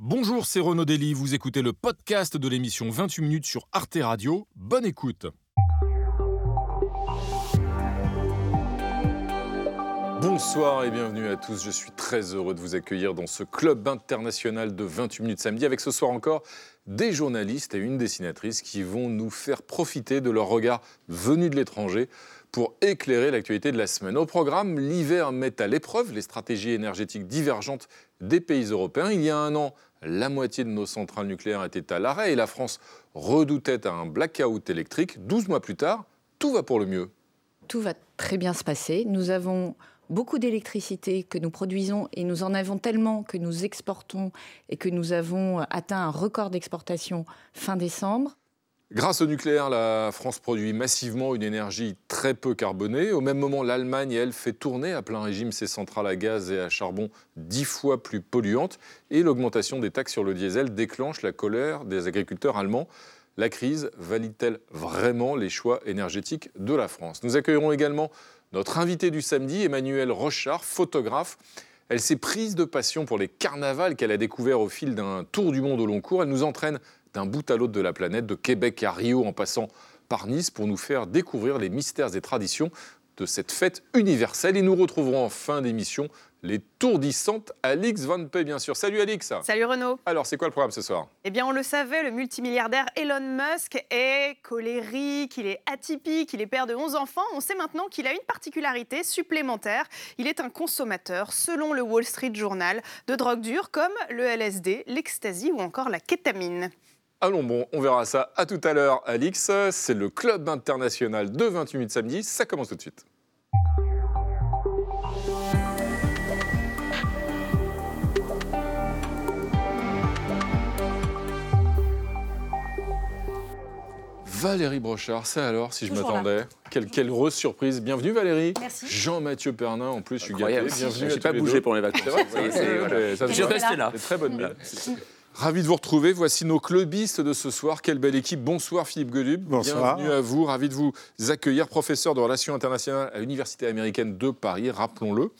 Bonjour, c'est Renaud Dely, vous écoutez le podcast de l'émission 28 minutes sur Arte Radio. Bonne écoute. Bonsoir et bienvenue à tous. Je suis très heureux de vous accueillir dans ce club international de 28 minutes samedi avec ce soir encore des journalistes et une dessinatrice qui vont nous faire profiter de leur regard venu de l'étranger pour éclairer l'actualité de la semaine. Au programme, l'hiver met à l'épreuve les stratégies énergétiques divergentes des pays européens. Il y a un an, la moitié de nos centrales nucléaires étaient à l'arrêt et la France redoutait un blackout électrique. 12 mois plus tard, tout va pour le mieux. Tout va très bien se passer. Nous avons beaucoup d'électricité que nous produisons et nous en avons tellement que nous exportons et que nous avons atteint un record d'exportation fin décembre. Grâce au nucléaire, la France produit massivement une énergie très peu carbonée. Au même moment, l'Allemagne, elle, fait tourner à plein régime ses centrales à gaz et à charbon dix fois plus polluantes. Et l'augmentation des taxes sur le diesel déclenche la colère des agriculteurs allemands. La crise valide-t-elle vraiment les choix énergétiques de la France? Nous accueillerons également notre invité du samedi, Emmanuel Rochard, photographe. Elle s'est prise de passion pour les carnavals qu'elle a découverts au fil d'un tour du monde au long cours. Elle nous entraîne d'un bout à l'autre de la planète, de Québec à Rio en passant par Nice, pour nous faire découvrir les mystères et traditions de cette fête universelle. Et nous retrouverons en fin d'émission les tourdissantes Alix Van Pay, bien sûr. Salut Alix Salut Renaud Alors, c'est quoi le programme ce soir? Eh bien, on le savait, le multimilliardaire Elon Musk est colérique, il est atypique, il est père de 11 enfants. On sait maintenant qu'il a une particularité supplémentaire. Il est un consommateur, selon le Wall Street Journal, de drogues dures comme le LSD, l'ecstasy ou encore la kétamine. Allons bon, on verra ça à tout à l'heure, Alix. C'est le club international de 28 minutes samedi. Ça commence tout de suite. Valérie Brochard, c'est alors si je m'attendais. Quelle, quelle heureuse surprise. Bienvenue Valérie. Merci. Jean-Mathieu Pernin, en plus, je suis gâté. Bienvenue. J'ai pas bougé pour les vacances. Je suis resté là. C'est très bonne mine. Ravi de vous retrouver. Voici nos clubistes de ce soir. Quelle belle équipe. Bonsoir Philippe Golub. Bonsoir. Bienvenue à vous. Ravi de vous accueillir, professeur de relations internationales à l'Université américaine de Paris, rappelons-le.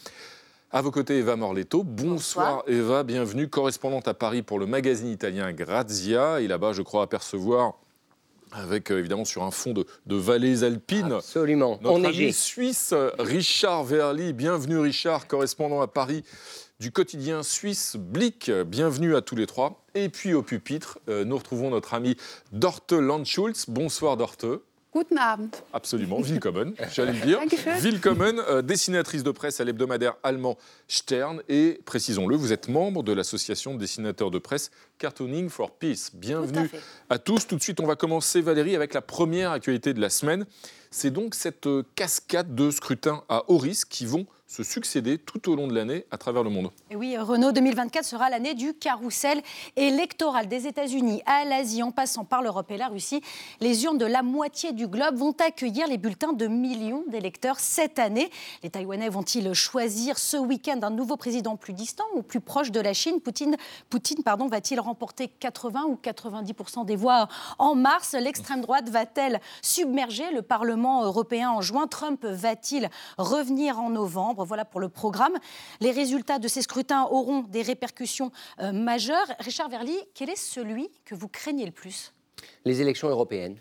À vos côtés, Eva Morletto. Bonsoir, Eva, bienvenue, correspondante à Paris pour le magazine italien Grazia. Et là-bas, je crois apercevoir, avec euh, évidemment sur un fond de, de vallées alpines, Absolument. notre Enneigé. ami suisse Richard Verly. Bienvenue Richard, correspondant à Paris du quotidien suisse Blick. Bienvenue à tous les trois. Et puis au pupitre, euh, nous retrouvons notre ami Dorte Landschulz. Bonsoir Dorte. Guten Abend. Absolument, Willkommen, j'allais le dire. Willkommen, euh, dessinatrice de presse à l'hebdomadaire allemand Stern. Et précisons-le, vous êtes membre de l'association de dessinateurs de presse Cartooning for Peace. Bienvenue à tous. Tout de suite, on va commencer, Valérie, avec la première actualité de la semaine. C'est donc cette euh, cascade de scrutins à haut risque qui vont se succéder tout au long de l'année à travers le monde. Oui, Renault 2024 sera l'année du carrousel électoral des États-Unis à l'Asie, en passant par l'Europe et la Russie. Les urnes de la moitié du globe vont accueillir les bulletins de millions d'électeurs cette année. Les Taïwanais vont-ils choisir ce week-end un nouveau président plus distant ou plus proche de la Chine? Poutine, Poutine pardon, va-t-il remporter 80 ou 90% des voix en mars? L'extrême droite va-t-elle submerger le Parlement européen en juin? Trump va-t-il revenir en novembre? Voilà pour le programme. Les résultats de ces scrutins auront des répercussions euh, majeures. Richard Verly, quel est celui que vous craignez le plus? Les élections européennes.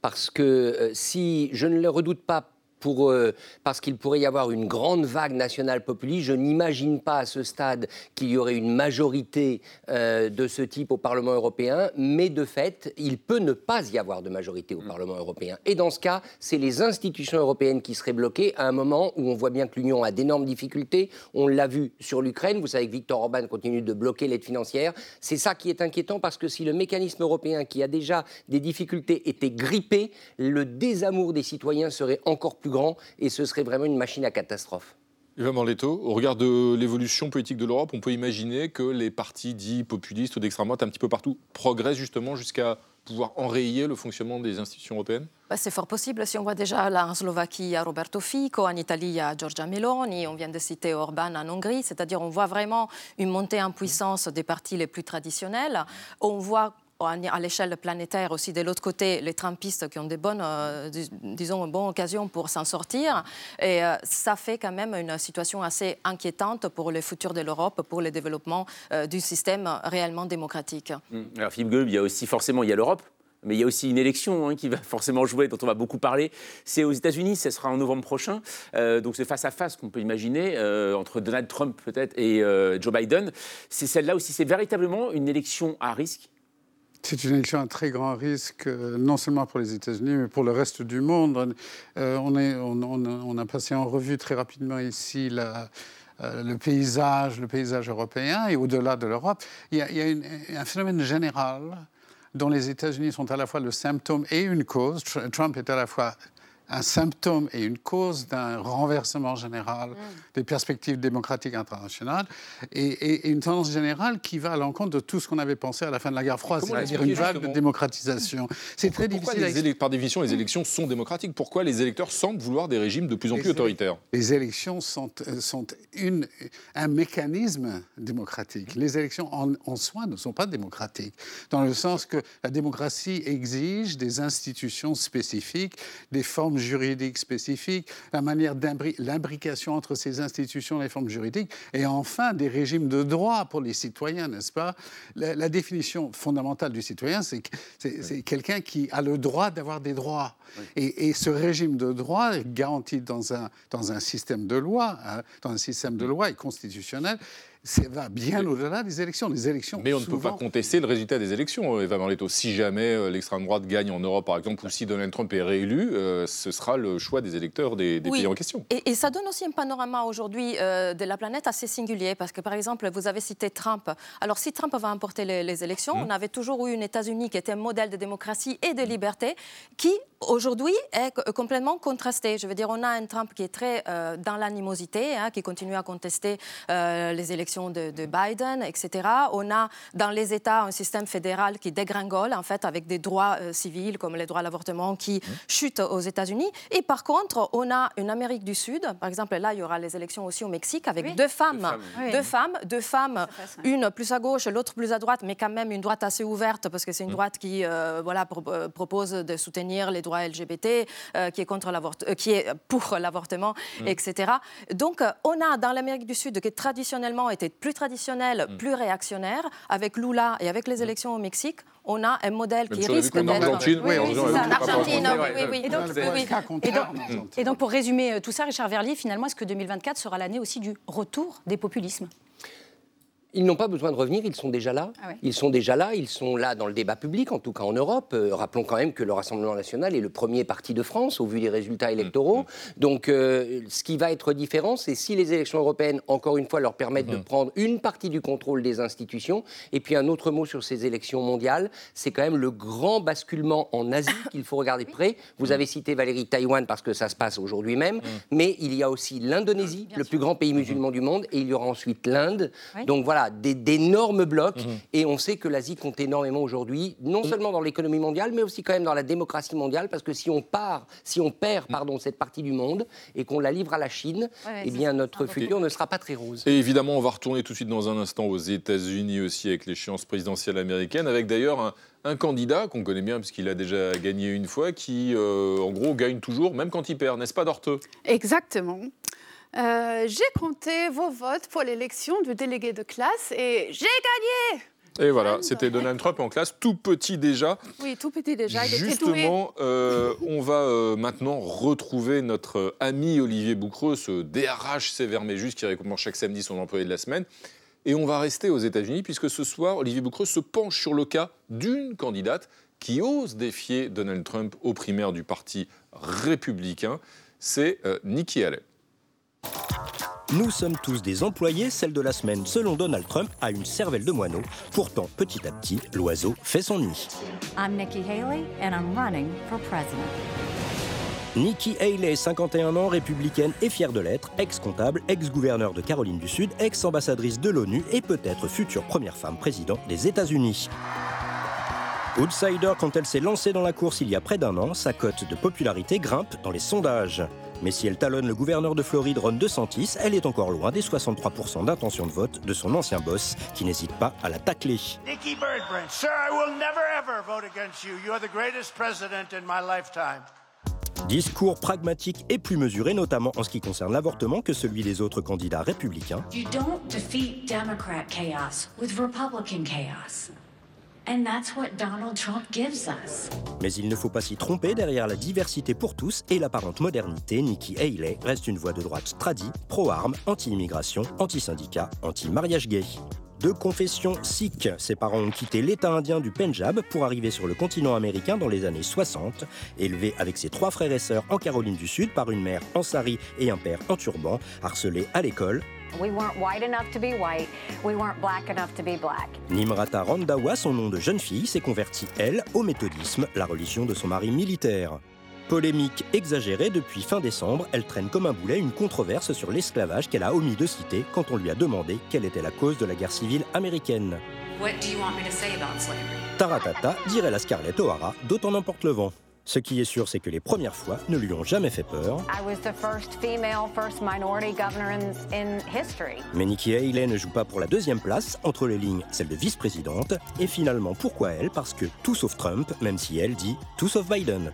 Parce que euh, si je ne les redoute pas pour, euh, parce qu'il pourrait y avoir une grande vague nationale populiste, je n'imagine pas à ce stade qu'il y aurait une majorité euh, de ce type au Parlement européen, mais de fait, il peut ne pas y avoir de majorité au Parlement européen. Et dans ce cas, c'est les institutions européennes qui seraient bloquées à un moment où on voit bien que l'Union a d'énormes difficultés. On l'a vu sur l'Ukraine. Vous savez que Viktor Orban continue de bloquer l'aide financière. C'est ça qui est inquiétant parce que si le mécanisme européen, qui a déjà des difficultés, était grippé, le désamour des citoyens serait encore plus grand et ce serait vraiment une machine à catastrophe. Eva Morletto, au regard de l'évolution politique de l'Europe, on peut imaginer que les partis dits populistes ou d'extrême droite un petit peu partout progressent justement jusqu'à pouvoir enrayer le fonctionnement des institutions européennes? Bah, c'est fort possible. Si on voit déjà là en Slovaquie, il y a Roberto Fico, en Italie, il y a Giorgia Meloni, on vient de citer Orban en Hongrie, c'est-à-dire on voit vraiment une montée en puissance des partis les plus traditionnels. On voit à l'échelle planétaire aussi de l'autre côté les Trumpistes qui ont des bonnes, euh, disons, une bonne occasion pour s'en sortir. Et euh, ça fait quand même une situation assez inquiétante pour le futur de l'Europe, pour le développement euh, du système réellement démocratique. Mmh. Alors Philippe Goebbels, il y a aussi forcément l'Europe, mais il y a aussi une élection hein, qui va forcément jouer, dont on va beaucoup parler. C'est aux États-Unis, ce sera en novembre prochain. Euh, donc c'est face à face qu'on peut imaginer entre Donald Trump peut-être et Joe Biden. C'est celle-là aussi, c'est véritablement une élection à risque. C'est une élection à très grand risque, non seulement pour les États-Unis, mais pour le reste du monde. on, on, a passé en revue très rapidement ici la, le paysage, le paysage européen et au-delà de l'Europe. Il y a un phénomène général dont les États-Unis sont à la fois le symptôme et une cause. Trump est à la fois un symptôme et une cause d'un renversement général mm. des perspectives démocratiques internationales et, une tendance générale qui va à l'encontre de tout ce qu'on avait pensé à la fin de la guerre froide, c'est-à-dire une vague de démocratisation. C'est très Pourquoi difficile. par définition, les élections sont démocratiques? Pourquoi les électeurs semblent vouloir des régimes de plus en plus autoritaires? Les élections sont, euh, sont une, un mécanisme démocratique. Les élections en, en soi ne sont pas démocratiques, dans le sens que la démocratie exige des institutions spécifiques, des formes juridiques spécifiques, la manière l'imbrication entre ces institutions et les formes juridiques, et enfin des régimes de droit pour les citoyens, n'est-ce pas? La, définition fondamentale du citoyen, c'est quelqu'un qui a le droit d'avoir des droits. Et, ce régime de droit garanti dans un, dans un système de loi, hein, dans un système de loi et constitutionnel, ça va bien au-delà des élections. Les élections. Mais on ne peut pas contester le résultat des élections, euh, Eva Marletto. Si jamais euh, l'extrême droite gagne en Europe, par exemple, ou si Donald Trump est réélu, euh, ce sera le choix des électeurs des, pays en question. Et, ça donne aussi un panorama aujourd'hui de la planète assez singulier, parce que par exemple, vous avez cité Trump. Alors si Trump va emporter les, élections, mmh. on avait toujours eu une États-Unis qui était un modèle de démocratie et de liberté, qui aujourd'hui est complètement contrasté. Je veux dire, on a un Trump qui est très dans l'animosité, hein, qui continue à contester les élections de, Biden, etc. On a dans les États un système fédéral qui dégringole, en fait, avec des droits euh, civils comme les droits à l'avortement qui mmh. chutent aux États-Unis. Et par contre, on a une Amérique du Sud, par exemple, là, il y aura les élections aussi au Mexique avec deux femmes, deux femmes, deux femmes, une plus à gauche, l'autre plus à droite, mais quand même une droite assez ouverte parce que c'est une mmh. droite qui, euh, voilà, euh, propose de soutenir les droits LGBT, qui est contre l'avortement, qui est pour l'avortement, mmh. etc. Donc, on a dans l'Amérique du Sud qui traditionnellement était plus traditionnel, mm. plus réactionnaire. Avec Lula et avec les mm. élections au Mexique, on a un modèle qui risque d'être... Argentine, oui, oui, en Argentine, oui, oui. Et donc, et donc, pour résumer euh, tout ça, Richard Verlier, finalement, est-ce que 2024 sera l'année aussi du retour des populismes? Ils n'ont pas besoin de revenir, ils sont déjà là. Ah ils sont déjà là, ils sont là dans le débat public, en tout cas en Europe. Euh, rappelons quand même que le Rassemblement national est le premier parti de France au vu des résultats électoraux. Mmh, mmh. Donc euh, ce qui va être différent, c'est si les élections européennes, encore une fois, leur permettent de prendre une partie du contrôle des institutions. Et puis un autre mot sur ces élections mondiales, c'est quand même le grand basculement en Asie qu'il faut regarder de près. Vous avez cité Valérie Taïwan parce que ça se passe aujourd'hui même, mais il y a aussi l'Indonésie, le plus grand pays musulman du monde, et il y aura ensuite l'Inde. Donc voilà, d'énormes blocs. Mhm. Et on sait que l'Asie compte énormément aujourd'hui, non seulement dans l'économie mondiale, mais aussi quand même dans la démocratie mondiale, parce que si on part, si on perd, mhm. pardon, cette partie du monde et qu'on la livre à la Chine, eh bien notre futur ne sera pas très rose. Et évidemment, on va retourner tout de suite dans un instant aux États-Unis aussi avec l'échéance présidentielle américaine, avec d'ailleurs un, candidat qu'on connaît bien puisqu'il a déjà gagné une fois, qui euh, en gros gagne toujours, même quand il perd, n'est-ce pas Dorteux Exactement. Euh, j'ai compté vos votes pour l'élection du délégué de classe et j'ai gagné et voilà, c'était Donald Trump en classe, tout petit déjà. Oui, tout petit déjà. Il Justement, euh, on va euh, maintenant retrouver notre ami Olivier Boucreux, ce DRH sévère mais juste qui récompense chaque samedi son employé de la semaine. Et on va rester aux États-Unis puisque ce soir, Olivier Boucreux se penche sur le cas d'une candidate qui ose défier Donald Trump aux primaires du Parti républicain. C'est Nikki Haley. Nous sommes tous des employés, celle de la semaine, selon Donald Trump, a une cervelle de moineau. Pourtant, petit à petit, l'oiseau fait son nid. I'm Nikki Haley and I'm running for president. Nikki Haley, 51 ans, républicaine et fière de l'être, ex-comptable, ex-gouverneur de Caroline du Sud, ex-ambassadrice de l'ONU et peut-être future première femme président des États-Unis. Outsider, quand elle s'est lancée dans la course il y a près d'un an, sa cote de popularité grimpe dans les sondages. Mais si elle talonne le gouverneur de Floride, Ron DeSantis, elle est encore loin des 63% d'intention de vote de son ancien boss, qui n'hésite pas à la tacler. Nikki Birdbrand, sir, I will never ever vote against you. You are the greatest president in my lifetime. Discours pragmatique et plus mesuré, notamment en ce qui concerne l'avortement, que celui des autres candidats républicains. You don't defeat Democrat chaos with Republican chaos. Mais il ne faut pas s'y tromper, derrière la diversité pour tous et l'apparente modernité, Nikki Haley reste une voix de droite tradie, pro-armes, anti-immigration, anti-syndicat, anti-mariage gay. De confession sikh, ses parents ont quitté l'État indien du Punjab pour arriver sur le continent américain dans les années 60. Élevé avec ses trois frères et sœurs en Caroline du Sud par une mère en sari et un père en turban, harcelé à l'école, Nimrata Randawa, son nom de jeune fille, s'est convertie, elle, au méthodisme, la religion de son mari militaire. Polémique exagérée, depuis fin décembre, elle traîne comme un boulet une controverse sur l'esclavage qu'elle a omis de citer quand on lui a demandé quelle était la cause de la guerre civile américaine. Taratata, dirait la Scarlett O'Hara, d'autant n'importe le vent. Ce qui est sûr, c'est que les premières fois ne lui ont jamais fait peur. Mais Nikki Haley ne joue pas pour la deuxième place, entre les lignes celle de vice-présidente. Et finalement, pourquoi elle? Parce que tout sauf Trump, même si elle dit tout sauf Biden.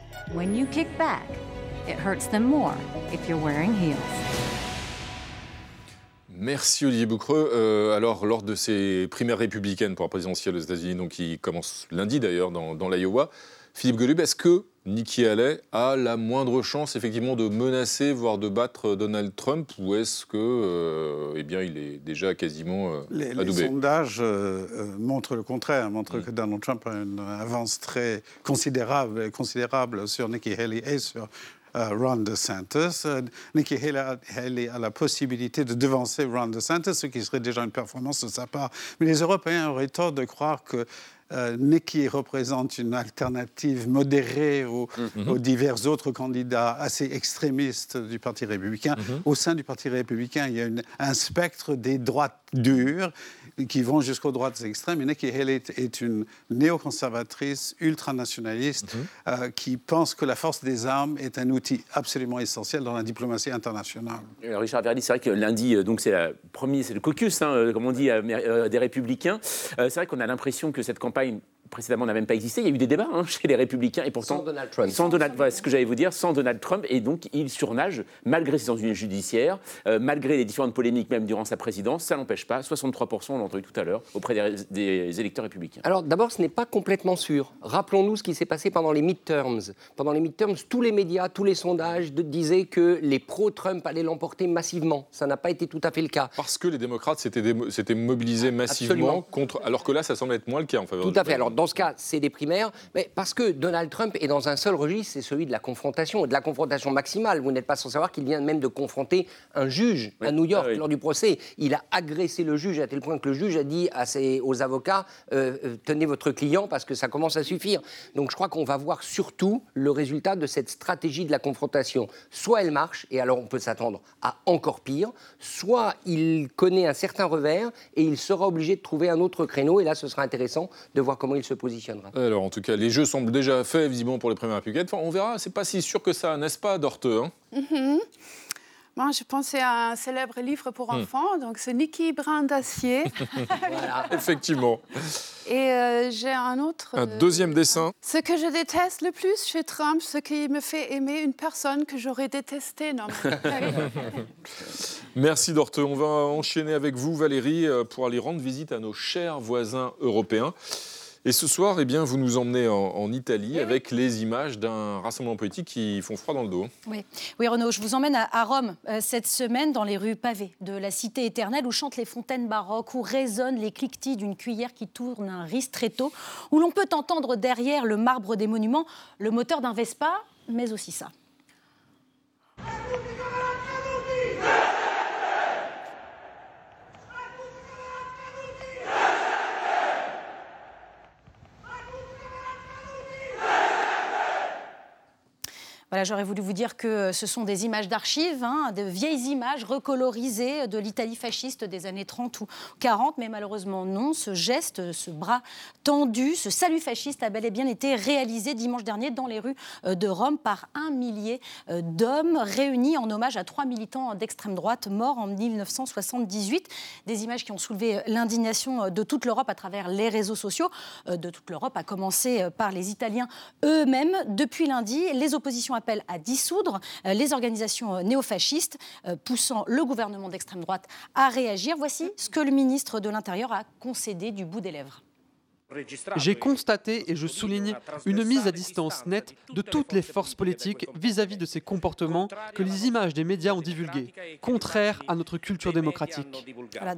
Merci Olivier Boucreux. Euh, alors, lors de ces primaires républicaines pour la présidentielle aux États-Unis, donc qui commencent lundi d'ailleurs dans, dans l'Iowa, Philippe Golub, est-ce que Nikki Haley a la moindre chance effectivement de menacer, voire de battre Donald Trump, ou est-ce que, euh, eh bien, il est déjà quasiment euh, les, Les sondages euh, montrent le contraire, montrent mm. que Donald Trump a une avance très considérable, considérable sur Nikki Haley et sur Ron DeSantis. Nikki Haley a, la possibilité de devancer Ron DeSantis, ce qui serait déjà une performance de sa part. Mais les Européens auraient tort de croire que euh, Nikki représente une alternative modérée aux, mm-hmm. divers autres candidats assez extrémistes du Parti républicain. Mm-hmm. Au sein du Parti républicain, il y a un spectre des droites dures qui vont jusqu'aux droites extrêmes. Et Nikki Haley est une néoconservatrice ultranationaliste mhm. euh, qui pense que la force des armes est un outil absolument essentiel dans la diplomatie internationale. Richard Verdi, c'est vrai que lundi, euh, donc c'est premier, c'est le caucus, hein, euh, comme on dit, des Républicains. c'est vrai qu'on a l'impression que cette campagne précédemment n'a même pas existé. Il y a eu des débats hein, chez les Républicains et pourtant sans Donald Trump. Sans Donald, voilà ce que j'allais vous dire, sans Donald Trump et donc il surnage malgré ses ennuis judiciaires, euh, malgré les différentes polémiques même durant sa présidence, ça n'empêche pas 63%, on l'a entendu tout à l'heure, auprès des, électeurs républicains. Alors d'abord, ce n'est pas complètement sûr. Rappelons-nous ce qui s'est passé pendant les midterms. Pendant les midterms, tous les médias, tous les sondages disaient que les pro-Trump allaient l'emporter massivement. Ça n'a pas été tout à fait le cas. Parce que les démocrates s'étaient mobilisés massivement contre, alors que là, ça semble être moins le cas en faveur. Tout à fait. Alors dans ce cas, c'est des primaires, mais parce que Donald Trump est dans un seul registre, c'est celui de la confrontation, de la confrontation maximale. Vous n'êtes pas sans savoir qu'il vient même de confronter un juge à New York ah lors du procès. Il a agressé le juge à tel point que le juge a dit à ses, aux avocats euh, euh, tenez votre client parce que ça commence à suffire. Donc je crois qu'on va voir surtout le résultat de cette stratégie de la confrontation. Soit elle marche, et alors on peut s'attendre à encore pire, soit il connaît un certain revers et il sera obligé de trouver un autre créneau, et là ce sera intéressant de voir comment il se positionnera. Alors, en tout cas, les jeux semblent déjà faits, visiblement, pour les premières républicaines. Enfin, on verra, c'est pas si sûr que ça, n'est-ce pas, Dorteux hein? Mm-hmm. Moi, je pensais à un célèbre livre pour hmm. enfants, donc c'est Niki Brin d'Acier. voilà. Effectivement. Et euh, j'ai un autre. Un deuxième dessin. Ce que je déteste le plus chez Trump, ce qui me fait aimer une personne que j'aurais détestée. Non, Merci Dorteux. On va enchaîner avec vous, Valérie, euh, pour aller rendre visite à nos chers voisins européens. Et ce soir, eh bien, vous nous emmenez en, Italie avec les images d'un rassemblement politique qui font froid dans le dos. Oui, oui Renaud, je vous emmène à, Rome euh, cette semaine dans les rues pavées de la cité éternelle où chantent les fontaines baroques, où résonnent les cliquetis d'une cuillère qui tourne un ristretto, où l'on peut entendre derrière le marbre des monuments le moteur d'un Vespa, mais aussi ça. J'aurais voulu vous dire que ce sont des images d'archives, hein, de vieilles images recolorisées de l'Italie fasciste des années 30 ou 40, mais malheureusement non. Ce geste, ce bras tendu, ce salut fasciste a bel et bien été réalisé dimanche dernier dans les rues euh, de Rome par un millier euh, d'hommes réunis en hommage à trois militants d'extrême droite morts en 1978. Des images qui ont soulevé l'indignation de toute l'Europe à travers les réseaux sociaux, de toute l'Europe, à commencer par les Italiens eux-mêmes. Depuis lundi, les oppositions appellent à dissoudre euh, les organisations euh, néofascistes, euh, poussant le gouvernement d'extrême droite à réagir. Voici ce que le ministre de l'Intérieur a concédé du bout des lèvres. J'ai constaté, et je souligne, une mise à distance nette de toutes les forces politiques vis-à-vis de ces comportements que les images des médias ont divulgués, contraires à notre culture démocratique. Voilà,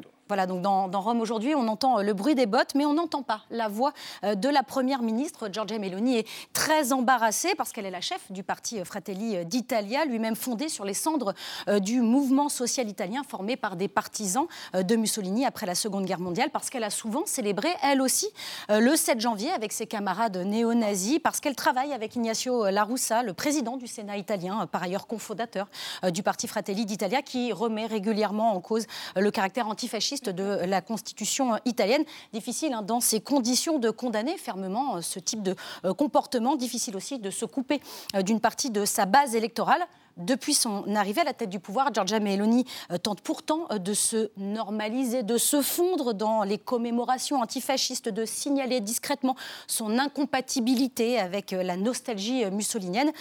donc dans, Rome aujourd'hui, on entend euh, le bruit des bottes, mais on n'entend pas la voix euh, de la première ministre. Giorgia Meloni est très embarrassée parce qu'elle est la chef du parti euh, Fratelli d'Italia, lui-même fondé sur les cendres du mouvement social italien formé par des partisans de Mussolini après la Seconde Guerre mondiale, parce qu'elle a souvent célébré, elle aussi, le 7 janvier avec ses camarades néo-nazis, parce qu'elle travaille avec Ignacio La Russa, le président du Sénat italien, par ailleurs cofondateur du parti Fratelli d'Italia, qui remet régulièrement en cause le caractère antifasciste de la Constitution italienne. Difficile hein, dans ces conditions de condamner fermement euh, ce type de euh, comportement. Difficile aussi de se couper euh, d'une partie de sa base électorale. Depuis son arrivée à la tête du pouvoir, Giorgia Meloni tente pourtant de se normaliser, de se fondre dans les commémorations antifascistes, de signaler discrètement son incompatibilité avec la nostalgie mussolinienne.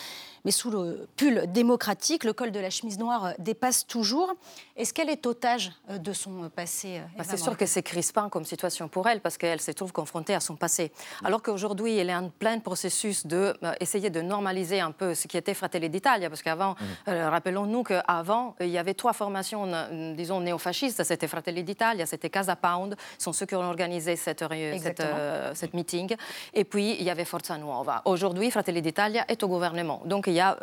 Mais sous le pull démocratique, le col de la chemise noire dépasse toujours. Est-ce qu'elle est otage euh, de son passé euh, bah, C'est sûr que c'est crispant comme situation pour elle parce qu'elle se trouve confrontée à son passé. Alors qu'aujourd'hui, elle est en plein processus de euh, essayer de normaliser un peu ce qui était Fratelli d'Italia. Parce qu'avant, mmh. rappelons-nous qu'avant, il y avait trois formations, disons, néofascistes. C'était Fratelli d'Italia, c'était Casa Pound, sont ceux qui ont organisé cette, cette, meeting. Et puis, il y avait Forza Nuova. Aujourd'hui, Fratelli d'Italia est au gouvernement. Donc, il y a,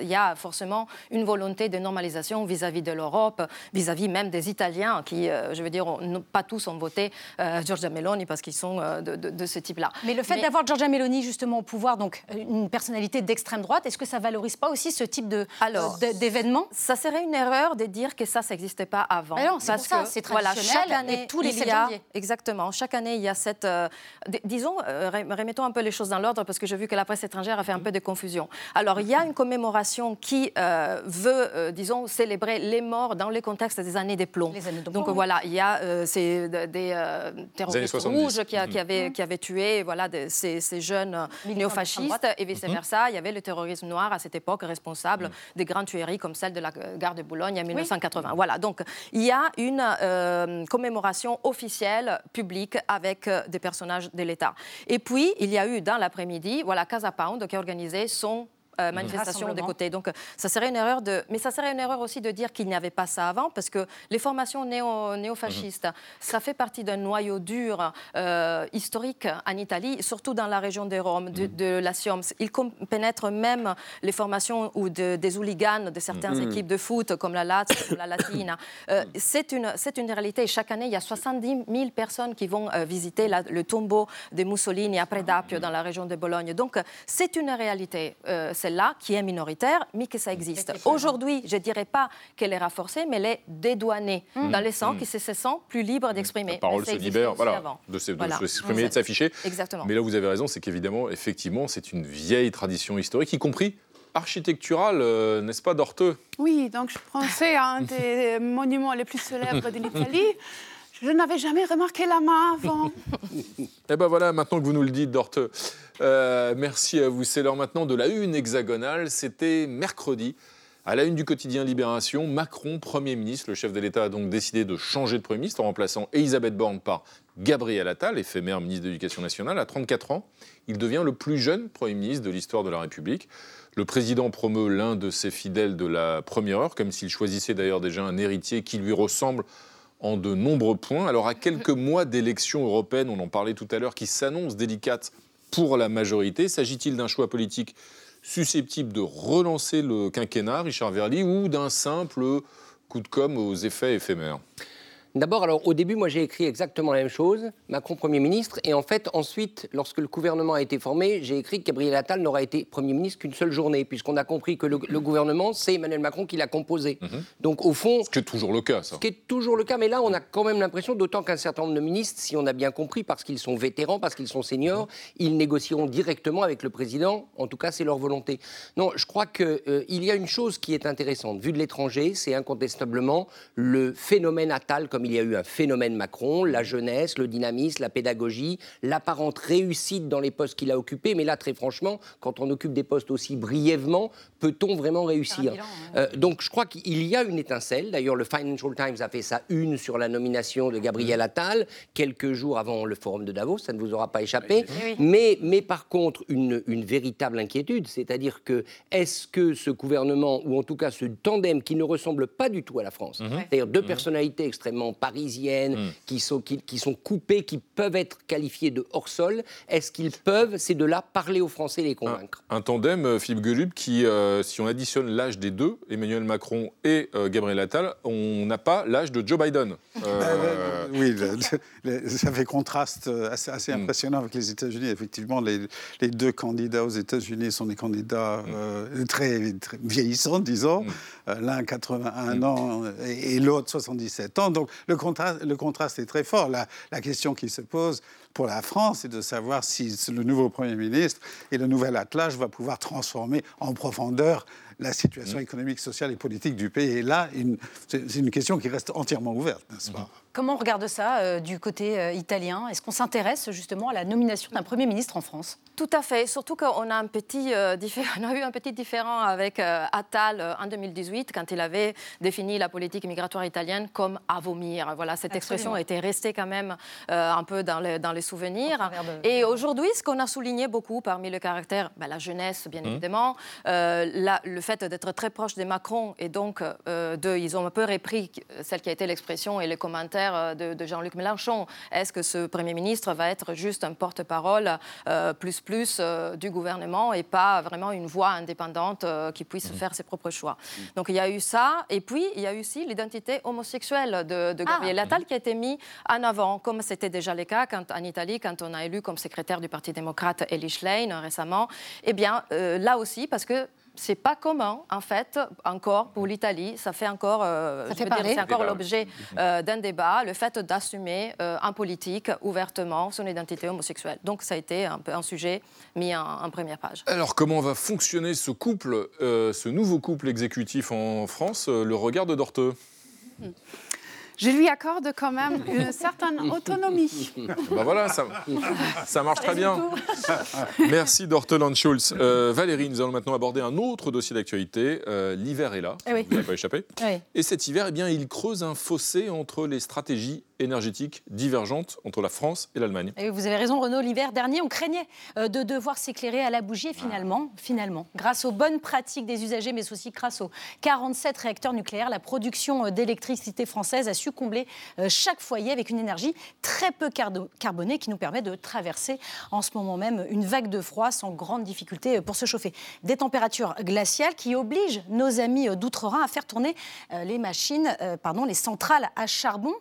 il y a forcément une volonté de normalisation vis-à-vis de l'Europe, vis-à-vis même des Italiens qui, euh, je veux dire, pas tous ont voté euh, Giorgia Meloni parce qu'ils sont euh, de, ce type-là. Mais le fait d'avoir Giorgia Meloni justement au pouvoir, donc une personnalité d'extrême droite, est-ce que ça valorise pas aussi ce type de d'événement? Ça serait une erreur de dire que ça, ça n'existait pas avant. non, c'est ça, c'est traditionnel. Voilà, chaque année, tous les 7 janvier. Exactement. Chaque année, il y a cette, disons, remettons un peu les choses dans l'ordre parce que j'ai vu que la presse étrangère a fait un peu de confusion. Alors, il y a une commémoration qui veut, disons, célébrer les morts dans les contextes des années des plombs. Donc voilà, il y a euh, ces, des euh, terroristes rouges qui, qui, avaient, qui, avaient, tué voilà, ces, ces, jeunes néofascistes et vice-versa. Il y avait le terrorisme noir à cette époque responsable des grandes tueries comme celle de la gare de Boulogne en 1980. Voilà, donc il y a une euh, commémoration officielle, publique, avec des personnages de l'État. Et puis, il y a eu dans l'après-midi, voilà, Casa Pound qui a organisé son euh, mhm. manifestation des côtés. Donc, ça serait une erreur de. Mais ça serait une erreur aussi de dire qu'il n'y avait pas ça avant, parce que les formations néo, néofascistes, mhm. ça fait partie d'un noyau dur euh, historique en Italie, surtout dans la région des Roms, de, mhm. de, la Sioms. Ils pénètrent même les formations ou de, des hooligans de certaines équipes de foot, comme la Lazio, la Latina. Euh, c'est une, une réalité. Chaque année, il y a 70 000 personnes qui vont visiter le tombeau de Mussolini à Predapio, dans la région de Bologne. Donc, c'est une réalité celle-là, qui est minoritaire, mais que ça existe. Aujourd'hui, je ne dirais pas qu'elle est renforcée, mais elle est dédouanée, mmh. dans le sens mmh. qui se sent plus libre d'exprimer. La parole se libère voilà, de s'exprimer, de s'afficher. Exactement. Mais là, vous avez raison, c'est qu'évidemment, effectivement, c'est une vieille tradition historique, y compris architecturale, euh, n'est-ce pas, d'Orteux Oui, donc je pensais à un des monuments les plus célèbres de l'Italie. Je n'avais jamais remarqué la main avant. eh ben voilà, maintenant que vous nous le dites, Dorte. Euh, merci à vous. C'est l'heure maintenant de la une hexagonale. C'était mercredi. À la une du quotidien Libération, Macron, Premier ministre, le chef de l'État a donc décidé de changer de Premier ministre en remplaçant Elisabeth Borne par Gabriel Attal, éphémère ministre de l'Éducation nationale. À 34 ans, il devient le plus jeune Premier ministre de l'histoire de la République. Le président promeut l'un de ses fidèles de la première heure, comme s'il choisissait d'ailleurs déjà un héritier qui lui ressemble en de nombreux points. Alors à quelques mois d'élections européennes, on en parlait tout à l'heure, qui s'annoncent délicates pour la majorité, s'agit-il d'un choix politique susceptible de relancer le quinquennat, Richard Verly, ou d'un simple coup de com' aux effets éphémères? D'abord, alors au début, moi j'ai écrit exactement la même chose, Macron Premier ministre, et en fait ensuite, lorsque le gouvernement a été formé, j'ai écrit que Gabriel Attal n'aura été Premier ministre qu'une seule journée, puisqu'on a compris que le, gouvernement, c'est Emmanuel Macron qui l'a composé. Mhm. Donc au fond... Ce qui est toujours le cas, ça. Ce qui est toujours le cas, mais là on a quand même l'impression, d'autant qu'un certain nombre de ministres, si on a bien compris, parce qu'ils sont vétérans, parce qu'ils sont seniors, ils négocieront directement avec le président, en tout cas c'est leur volonté. Non, je crois qu'il euh, y a une chose qui est intéressante, vu de l'étranger, c'est incontestablement le phénomène Attal comme il y a eu un phénomène Macron, la jeunesse, le dynamisme, la pédagogie, l'apparente réussite dans les postes qu'il a occupés. Mais là, très franchement, quand on occupe des postes aussi brièvement, peut-on vraiment réussir euh, Donc je crois qu'il y a une étincelle. D'ailleurs, le Financial Times a fait sa une sur la nomination de Gabriel Attal, quelques jours avant le forum de Davos, ça ne vous aura pas échappé. Mais, mais par contre, une, une véritable inquiétude, c'est-à-dire que est-ce que ce gouvernement, ou en tout cas ce tandem qui ne ressemble pas du tout à la France, mhm. c'est-à-dire deux mhm. personnalités extrêmement parisiennes, mm. qui, sont, qui, sont coupées, qui peuvent être qualifiées de hors-sol, est-ce qu'ils peuvent, ces deux-là, parler aux Français et les convaincre? Un, tandem, euh, Philippe Gelub, qui, euh, si on additionne l'âge des deux, Emmanuel Macron et euh, Gabriel Attal, on n'a pas l'âge de Joe Biden. oui, ça fait contraste assez, mm. impressionnant avec les États-Unis. Effectivement, les, les, deux candidats aux États-Unis sont des candidats mm. très, vieillissants, disons. L'un 81 ans et, et l'autre 77 ans. Donc le contraste, le contraste est très fort. La, la question qui se pose pour la France, c'est de savoir si le nouveau Premier ministre et le nouvel attelage va pouvoir transformer en profondeur la situation mmh. économique, sociale et politique du pays. Et là, c'est une question qui reste entièrement ouverte, n'est-ce pas? Comment on regarde ça euh, du côté euh, italien? Est-ce qu'on s'intéresse justement à la nomination d'un Premier ministre en France? Tout à fait, surtout qu'on a, un petit, euh, on a eu un petit différent avec Attal en 2018 quand il avait défini la politique migratoire italienne comme à vomir. Voilà, cette expression était restée quand même un peu dans les, dans les souvenirs. Et aujourd'hui, ce qu'on a souligné beaucoup parmi le caractère, ben, la jeunesse bien mmh. évidemment, la, le fait d'être très proche des Macron et donc de, ils ont un peu repris celle qui a été l'expression et les commentaires euh, de, Jean-Luc Mélenchon. Est-ce que ce Premier ministre va être juste un porte-parole euh, plus plus euh, du gouvernement et pas vraiment une voix indépendante qui puisse mmh. faire ses propres choix Donc il y a eu ça. Et puis il y a eu aussi l'identité homosexuelle de, de Gabriel ah. Attal qui a été mis en avant, comme c'était déjà le cas quand, en Italie quand on a élu comme secrétaire du Parti démocrate Elie Schlein récemment. Eh bien là aussi, parce que c'est pas commun, en fait, encore pour l'Italie. Ça fait encore, euh, c'est encore l'objet euh, d'un débat, le fait d'assumer euh, en politique ouvertement son identité homosexuelle. Donc ça a été un peu un sujet mis en, première page. Alors comment va fonctionner ce couple, ce nouveau couple exécutif en France, le regard de Dorteux? Hmm je lui accorde quand même une certaine autonomie. Ben voilà, ça, ça marche très bien. Merci Dorteland Schulz. Euh, Valérie, nous allons maintenant aborder un autre dossier d'actualité. Euh, l'hiver est là, eh vous n'avez pas échappé. Et cet hiver, eh bien, il creuse un fossé entre les stratégies énergétiques divergentes entre la France et l'Allemagne. Et vous avez raison, Renaud. L'hiver dernier, on craignait euh, de devoir s'éclairer à la bougie. Et finalement, finalement, grâce aux bonnes pratiques des usagers, mais aussi grâce aux 47 réacteurs nucléaires, la production d'électricité française a su combler euh, chaque foyer avec une énergie très peu carbonée qui nous permet de traverser en ce moment même une vague de froid sans grande difficulté euh, pour se chauffer. Des températures glaciales qui obligent nos amis euh, d'outre-Rhin à faire tourner les machines, pardon, les centrales à charbon.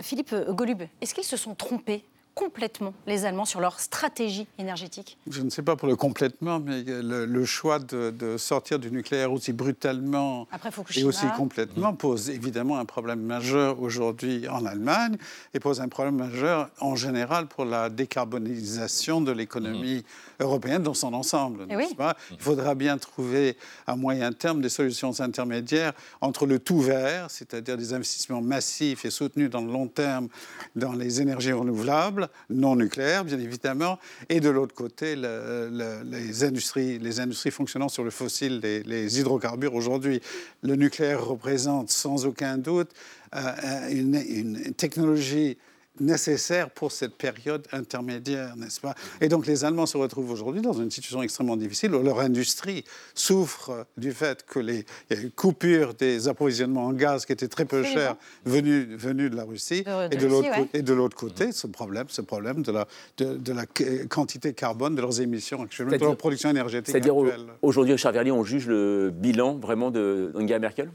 Philippe Golub, est-ce qu'ils se sont trompés? Complètement les Allemands sur leur stratégie énergétique Je ne sais pas pour le complètement, mais le, choix de, sortir du nucléaire aussi brutalement et aussi complètement pose évidemment un problème majeur aujourd'hui en Allemagne et pose un problème majeur en général pour la décarbonisation de l'économie mmh. européenne dans son ensemble. Eh pas? Il faudra bien trouver à moyen terme des solutions intermédiaires entre le tout vert, c'est-à-dire des investissements massifs et soutenus dans le long terme dans les énergies renouvelables, non nucléaires, bien évidemment, et de l'autre côté, les, industries, les industries fonctionnant sur le fossile, les, hydrocarbures. Aujourd'hui, le nucléaire représente sans aucun doute euh, une, une technologie nécessaire pour cette période intermédiaire, n'est-ce pas? Et donc les Allemands se retrouvent aujourd'hui dans une situation extrêmement difficile où leur industrie souffre du fait que les y a une coupure des approvisionnements en gaz qui étaient très peu chers venus, venus de la Russie. Et, de l'autre, et de l'autre côté ce problème, ce problème de la, de, la quantité carbone de leurs émissions actuellement, de leur production énergétique C'est-à-dire aujourd'hui, Richard Verlier, on juge le bilan vraiment d'Angela Merkel?